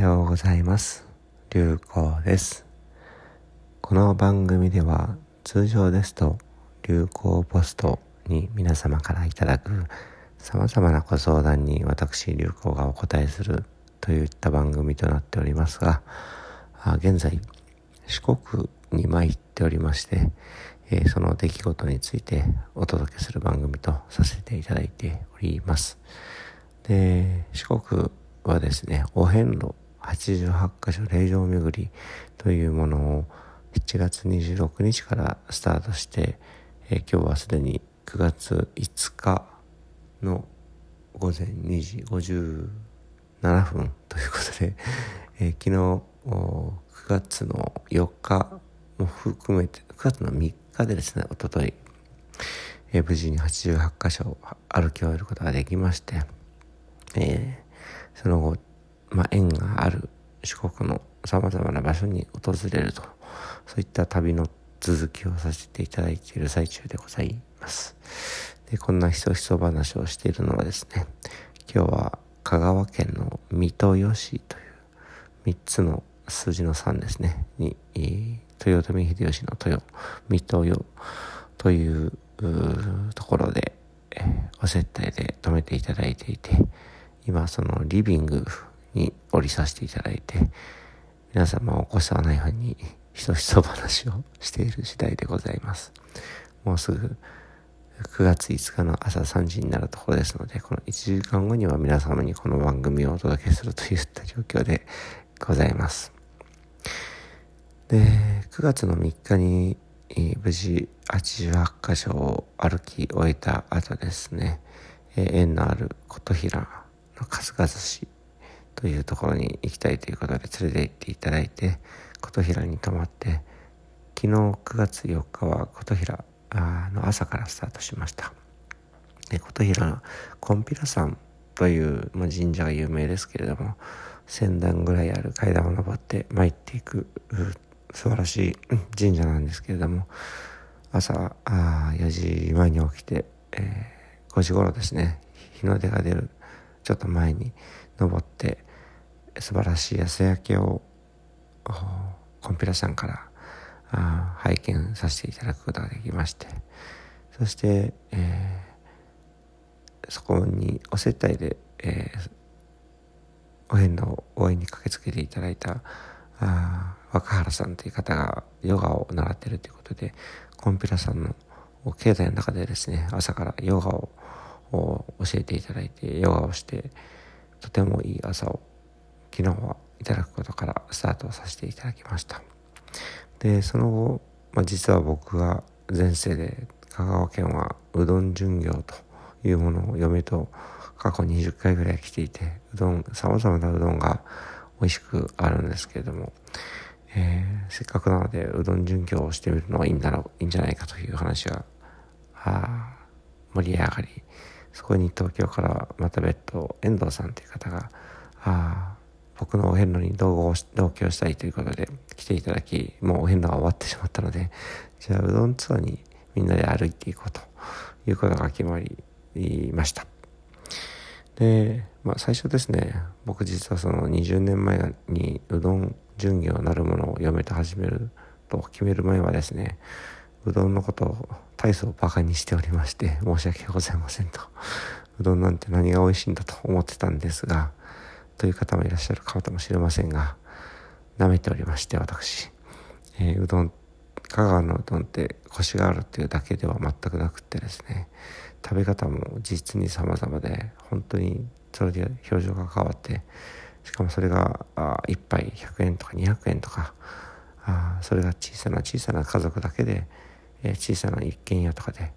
ようございます。流行です。この番組では通常ですと流行ポストに皆様からいただく様々なご相談に私流行がお答えするといった番組となっておりますが現在四国に参っておりまして、え、その出来事についてお届けする番組とさせていただいております。で四国はですねお遍路88箇所霊場巡りというものを7月26日からスタートして、えー、今日はすでに9月5日の午前2時57分ということで、えー、昨日9月の4日も含めて9月の3日でですねおととい、え、無事に88箇所歩き終えることができまして、えー、その後、まあ、縁がある四国のさまざまな場所に訪れるとそういった旅の続きをさせていただいている最中でございます。でこんなひそひそ話をしているのはですね今日は香川県の三豊市という3つの数字の3ですねに、豊臣秀吉の豊三豊というところで、お接待で泊めていただいていて今そのリビングに降りさせていただいて皆様お越しはないふうにひそひそ話をしている次第でございますもうすぐ9月5日の朝3時になるところですので、この1時間後には皆様にこの番組をお届けするといった状況でございます。で、9月の3日に、無事88箇所を歩き終えた後ですね、え縁のある琴平の春日市というところに行きたいということで連れて行っていただいて、琴平に泊まって、昨日9月4日は琴平の朝からスタートしました。で琴平のコンピラ山という、まあ、神社が有名ですけれども、1000段ぐらいある階段を登って参っていく素晴らしい神社なんですけれども朝あ4時前に起きて、えー、5時頃ですね日の出が出るちょっと前に登って素晴らしい朝焼けをコンピュラさんから拝見させていただくことができまして。そして、えー、そこにお接待で、えー、お遍路を応援に駆けつけていただいたあ若原さんという方がヨガを習っているということで、コンピュラさんの経済の中でですね、朝からヨガを教えていただいて、ヨガをして、とてもいい朝を昨日はいただくことからスタートさせていただきました。で、その後、まあ、実は僕が前世で香川県はうどん巡業というものを嫁と過去20回ぐらい来ていて、うどん、様々なうどんが美味しくあるんですけれども、えー、せっかくなのでうどん巡業をしてみるのはいいんだろういいんじゃないかという話があ盛り上がりそこに東京からまた別途遠藤さんという方があ僕のお遍路に同同居したいということで来ていただきもうお遍路が終わってしまったのでじゃあうどんツアーにみんなで歩いていこうということが決まりました。で、まあ、最初ですね僕実はその20年前にうどん順業なるものを嫁と始めると決める前はですねうどんのことを大層バカにしておりまして申し訳ございませんと。うどんなんて何が美味しいんだと思ってたんですがという方もいらっしゃるかもしれませんが舐めておりまして私、えー、うどん香川のうどんってコシがあるっていうだけでは全くなくってですね。食べ方も実に様々で本当にそれで表情が変わってしかもそれがあ1杯100円とか200円とかあそれが小さな小さな家族だけで、えー、小さな一軒家とかで、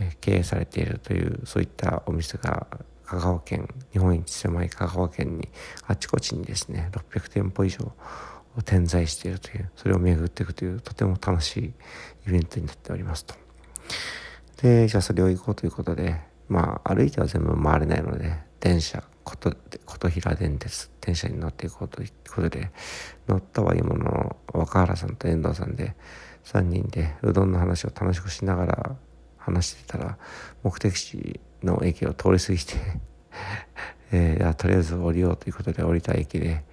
えー、経営されているというそういったお店が香川県日本一狭い香川県にあちこちにですね600店舗以上点在しているというそれを巡っていくというとても楽しいイベントになっておりますと。でじゃあそれを行こうということでまあ歩いては全部回れないので電車琴平電鉄電車に乗っていこうということで乗ったはいいものの若原さんと遠藤さんで3人でうどんの話を楽しくしながら話してたら目的地の駅を通り過ぎて えー、とりあえず降りようということで降りた駅で、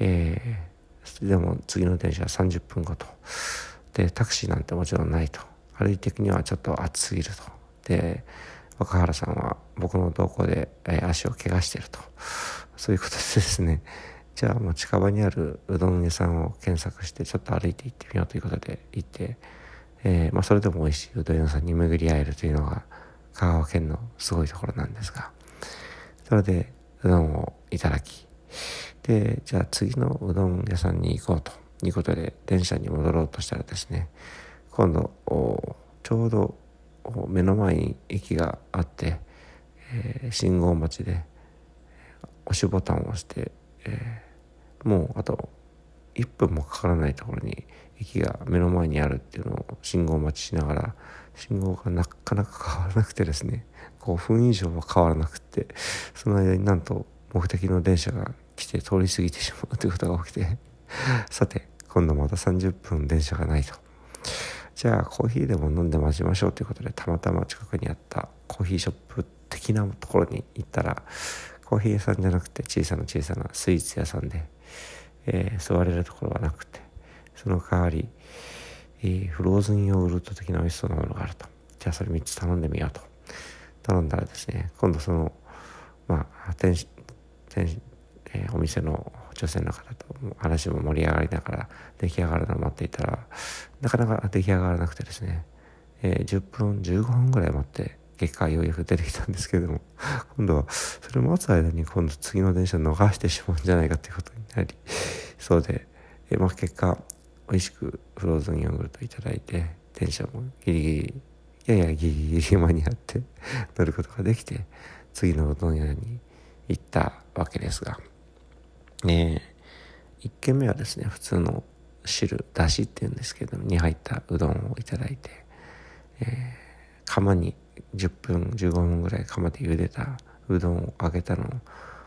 えー、でも次の電車は30分後と。でタクシーなんてもちろんないと。歩いていくにはちょっと暑すぎると。で若原さんは僕の同行で、えー、足を怪我していると。そういうことでですね。じゃあもう近場にあるうどん屋さんを検索してちょっと歩いて行ってみようということで行って、えー、まあ、それでも美味しいうどん屋さんに巡り合えるというのが香川県のすごいところなんですがそれでうどんをいただきでじゃあ次のうどん屋さんに行こうということで電車に戻ろうとしたらですね今度ちょうど目の前に駅があって、えー、信号待ちで押しボタンを押して、えー、もうあと1分もかからないところに駅が目の前にあるっていうのを信号待ちしながら信号がなかなか変わらなくてですね5分以上は変わらなくてその間になんと目的の電車が来て通り過ぎてしまうということが起きてさて今度また30分電車がないと。じゃあコーヒーでも飲んで待ちましょうということでたまたま近くにあったコーヒーショップ的なところに行ったらコーヒー屋さんじゃなくて小さな小さなスイーツ屋さんで、えー、座れるところはなくてその代わり、えー、フローズンヨーグルト的な美味しそうなものがあると。じゃあそれ3つ頼んでみようと。頼んだらですね今度そのまあ店店、えー、お店の女性の方と話も盛り上がりながら出来上がるのを待っていたらなかなか出来上がらなくてですね、えー、10分15分ぐらい待って結果ようやく出てきたんですけれども 今度はそれを待つ間に今度次の電車を逃してしまうんじゃないかということになりそうで、えー、まあ、結果美味しくフローズンヨーグルトいいて電車もギリギリややギリギリ間に合って 乗ることができて次のうどん屋に行ったわけですがね1軒目はですね普通の汁だしっていうんですけどに入ったうどんをいいて、えー、釜に10分15分ぐらい釜で茹でたうどんを揚げたのを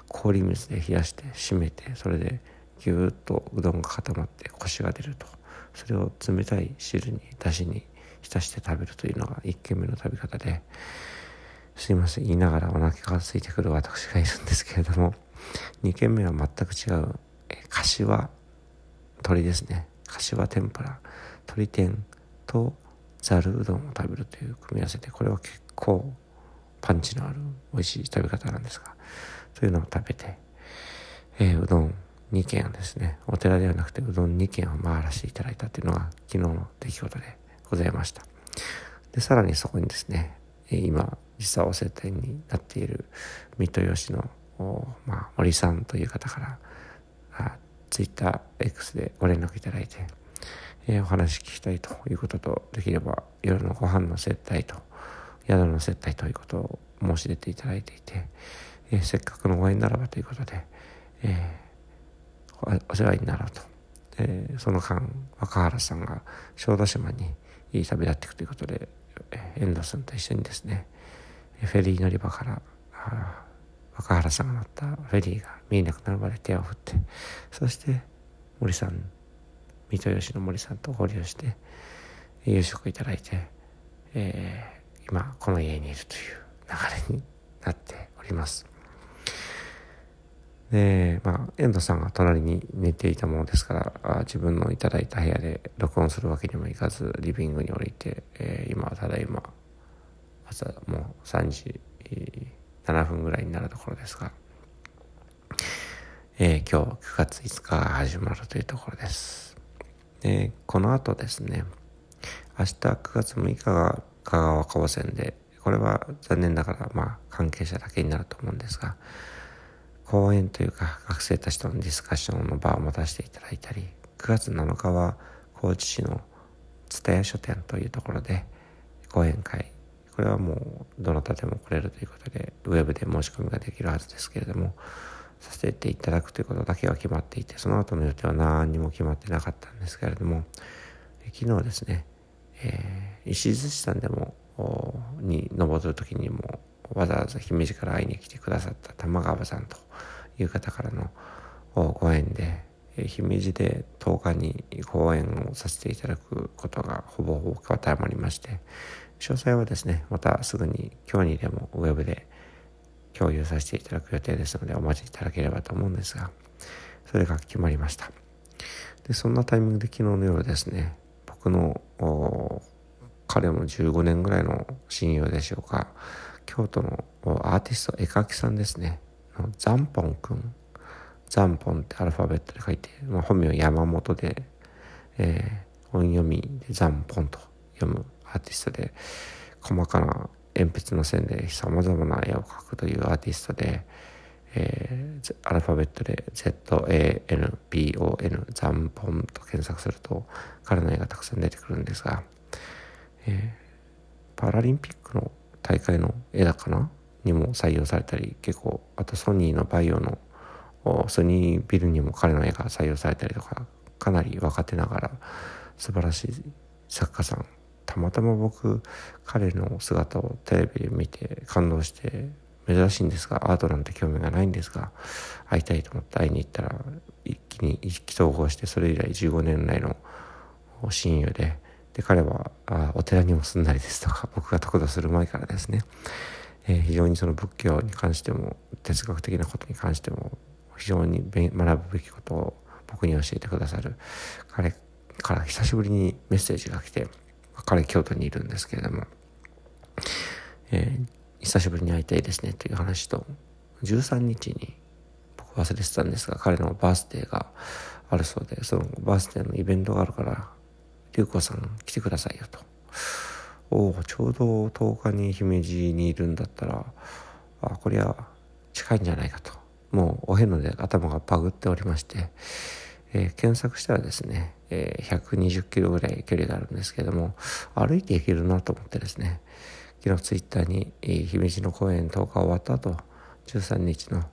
氷水で冷やして締めてそれでぎゅーっとうどんが固まってコシが出るとそれを冷たい汁にだしに浸して食べるというのが1軒目の食べ方ですいません言いながらお腹が空いてくる私がいるんですけれども2軒目は全く違う柏鶏ですね。柏天ぷら鶏天とざるうどんを食べるという組み合わせでこれは結構パンチのある美味しい食べ方なんですがそういうのを食べて、えー、うどん2軒をですね。お寺ではなくてうどん2軒を回らせていただいたというのが昨日の出来事でございました。でさらにそこにですね今実はお接待になっている水戸吉のまあ、森さんという方からあツイッター X でご連絡いただいて、えー、お話聞きたいということとできれば夜のご飯の接待と宿の接待ということを申し出ていただいていて、えー、せっかくのご縁ならばということで、えー、お世話になろうと、えー、その間若原さんが小豆島にいい旅立っていくということで、遠藤さんと一緒にですねフェリー乗り場から若原さんが乗ったフェリーが見えなくなるまで手を振ってそして森さん三豊吉の森さんと合流して夕食いただいて、えー、今この家にいるという流れになっております。でまあ遠藤さんが隣に寝ていたものですから自分のいただいた部屋で録音するわけにもいかずリビングに降りて、えー、今ただいま朝もう3時7分ぐらいになるところですが、えー、今日9月5日が始まるというところです。で、この後ですね、明日9月6日が香川高専で、これは残念ながら、まあ、関係者だけになると思うんですが、講演というか学生たちとのディスカッションの場を持たせていただいたり、9月7日は高知市の蔦屋書店というところで講演会。これはもうどなたでも来れるということでウェブで申し込みができるはずですけれどもさせていただくということだけは決まっていてその後の予定は何にも決まってなかったんですけれども昨日ですね、えー、石寿司さんでもに登る時にもわざわざ姫路から会いに来てくださった玉川さんという方からのご縁で姫路で10日に講演をさせていただくことがほぼほぼ固まりまして詳細はですね、またすぐに今日にでもウェブで共有させていただく予定ですのでお待ちいただければと思うんですが、それが決まりました。でそんなタイミングで昨日の夜ですね僕の彼も15年ぐらいの親友でしょうか京都のアーティスト絵描きさんですね。ザンポンくんザンポンってアルファベットで書いて、まあ、本名山本で、えー、音読みでザンポンと読むアーティストで細かな鉛筆の線でさまざまな絵を描くというアーティストで、えー、アルファベットで ZANPON ザンポンと検索すると彼の絵がたくさん出てくるんですが、えー、パラリンピックの大会の絵だかなにも採用されたり結構あとソニーのバイオのソニービルにも彼の絵が採用されたりとかかなり若手ながら素晴らしい作家さん。たまたま僕彼の姿をテレビで見て感動して珍しいんですがアートなんて興味がないんですが会いたいと思って会いに行ったら一気に意気投合してそれ以来15年来の親友でで彼はあお寺にも住んだりですとか僕が得度する前からですね、えー、非常にその仏教に関しても哲学的なことに関しても非常に学ぶべきことを僕に教えてくださる。彼から久しぶりにメッセージが来て彼京都にいるんですけれども、えー、久しぶりに会いたいですねという話と13日に僕忘れてたんですが彼のバースデーがあるそうでそのバースデーのイベントがあるから龍子さん来てくださいよと。おおちょうど10日に姫路にいるんだったらあこりゃ近いんじゃないかと。もうお遍路で頭がバグっておりまして、えー、検索したらですね、えー、120キロぐらい距離があるんですけども歩いて行けるなと思ってですね昨日ツイッターに、えー、姫路の公演10日終わった後13日の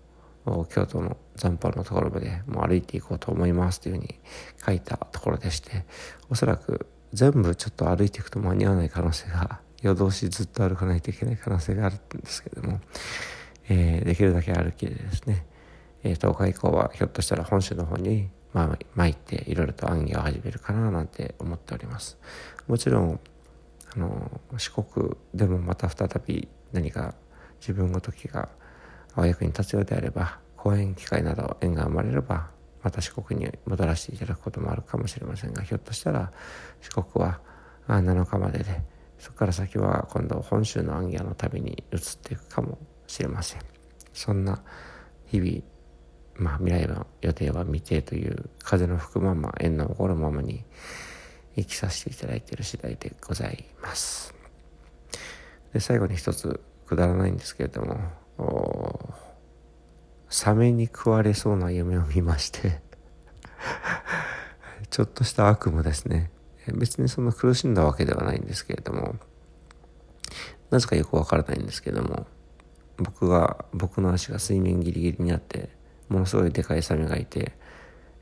京都の残波のところまでもう歩いていこうと思いますというふうに書いたところでしておそらく全部ちょっと歩いていくと間に合わない可能性が夜通しずっと歩かないといけない可能性があるんですけども、えー、できるだけ歩きでですね、えー、10日以降はひょっとしたら本州の方に、まあ、巻いていろいろと暗記を始めるかななんて思っております。もちろんあの四国でもまた再び何か自分ごときがお役に立つようであれば講演機会など縁が生まれればまた四国に戻らせていただくこともあるかもしれませんがひょっとしたら四国は7日まででそこから先は今度本州の暗記の旅に移っていくかもしれません。そんな日々まあ未来の予定は未定という風の吹くまま縁の起こるままに生きさせていただいている次第でございます。で最後に一つくだらないんですけれどもサメに食われそうな夢を見まして ちょっとした悪夢ですね。別にそんな苦しんだわけではないんですけれどもなぜかよくわからないんですけれども僕が僕の足が水面ギリギリにあってものすごいでかいサメがいて、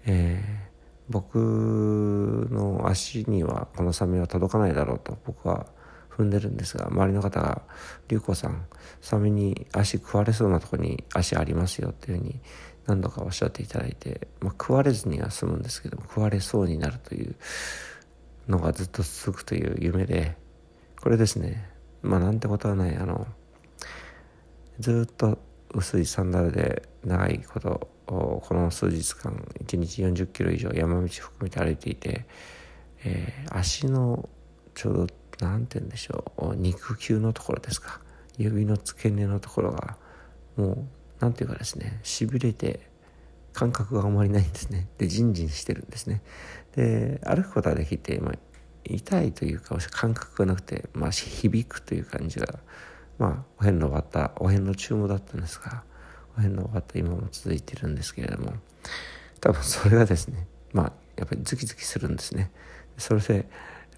えー、僕の足にはこのサメは届かないだろうと僕は踏んでるんですが周りの方が「龍子さんサメに足食われそうなとこに足ありますよ」っていうふうに何度かおっしゃっていただいて、まあ、食われずには済むんですけども食われそうになるというのがずっと続くという夢でこれですねまあなんてことはないあのずっと薄いサンダルで長いことこの数日間1日40キロ以上山道含めて歩いていて、えー、足のちょうど何て言うんでしょう。肉球のところですか。指の付け根のところが。もう何て言うかですね。しびれて感覚があまりないんですね。でジンジンしてるんですね。で歩くことはできて、まあ、痛いというか感覚がなくて、まあ、響くという感じがまあお遍路終わったお遍路中もだったんですがお遍路終わった今も続いてるんですけれども多分それがですねまあやっぱりズキズキするんですね。それで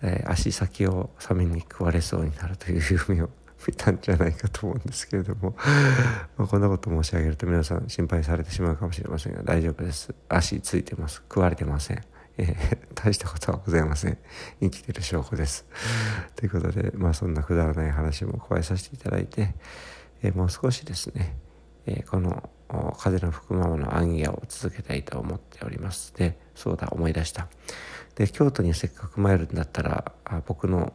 えー、足先をサメに食われそうになるという夢を見たんじゃないかと思うんですけれども まこんなこと申し上げると皆さん心配されてしまうかもしれませんが大丈夫です。足ついてます。食われてません。えー、大したことはございません。生きてる証拠です、ということでまあそんなくだらない話も加えさせていただいて、えー、もう少しですね、えこの風の吹くままの暗夜を続けたいと思っております。でそうだ思い出した。で京都にせっかく参るんだったら僕の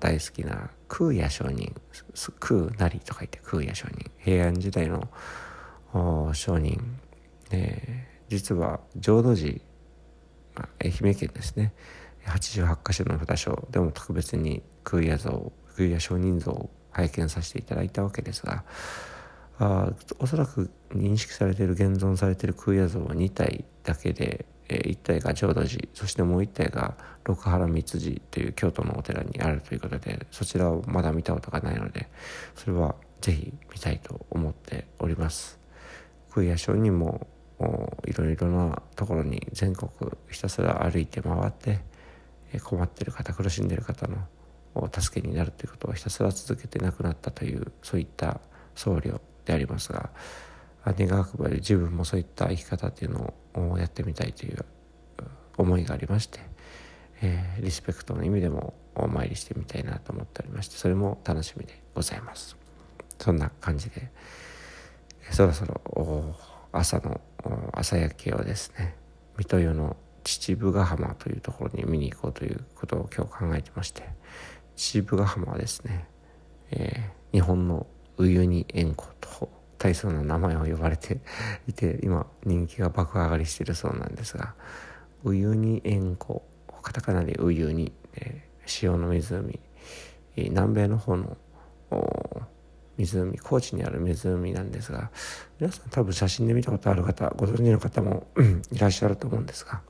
大好きな空也上人空なりと書いて空也上人平安時代の商人、えー、実は浄土寺愛媛県ですね。88箇所の札所でも特別に空也像空也上人像を拝見させていただいたわけですがあおそらく認識されている現存されている空也像は2体だけで、えー、1体が浄土寺そしてもう1体が六原三寺という京都のお寺にあるということでそちらをまだ見たことがないのでそれはぜひ見たいと思っております。空也上人もいろいろなところに全国ひたすら歩いて回って困っている方苦しんでいる方の助けになるということをひたすら続けて亡くなったというそういった僧侶でありますが願わくばり自分もそういった生き方っていうのをやってみたいという思いがありまして、えー、リスペクトの意味でもお参りしてみたいなと思っておりましてそれも楽しみでございます。そんな感じでそろそろ朝の朝焼けをですね水戸湯の秩父ヶ浜というところに見に行こうということを今日考えてまして秩父ヶ浜はですね、えー、日本のウユニ塩湖と大層な名前を呼ばれて いて今人気が爆上がりしているそうなんですがウユニ塩湖カタカナでウユニ、えー、潮の湖南米の方の湖高知にある湖なんですが皆さん多分写真で見たことある方ご存知の方もいらっしゃると思うんですが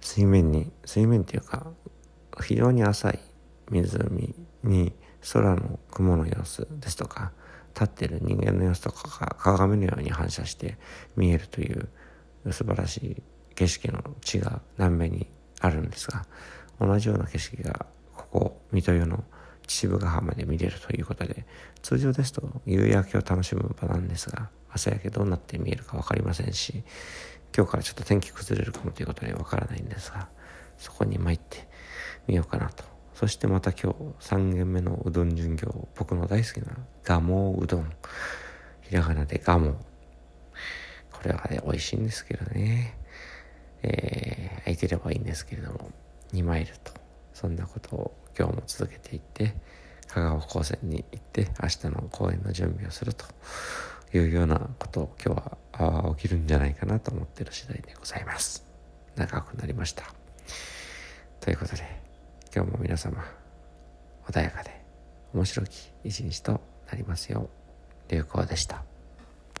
水面に水面っていうか非常に浅い湖に空の雲の様子ですとか立ってる人間の様子とかが鏡のように反射して見えるという素晴らしい景色の地が南米にあるんですが同じような景色がここ水戸湯の秩父ヶ浜で見れるということで通常ですと夕焼けを楽しむ場なんですが朝焼けどうなって見えるか分かりませんし今日からちょっと天気崩れるかもということで分からないんですがそこに参ってみようかなとそしてまた今日3軒目のうどん巡業僕の大好きなガモうどん。ひらがなでガモ。これはね美味しいんですけどね。えー、空いてればいいんですけれども。2マイルと。そんなことを今日も続けていって香川高専に行って明日の公演の準備をすると。いうようなことを今日は起きるんじゃないかなと思ってる次第でございます。長くなりました。ということで今日も皆様穏やかで面白き一日となりますよう流行でした。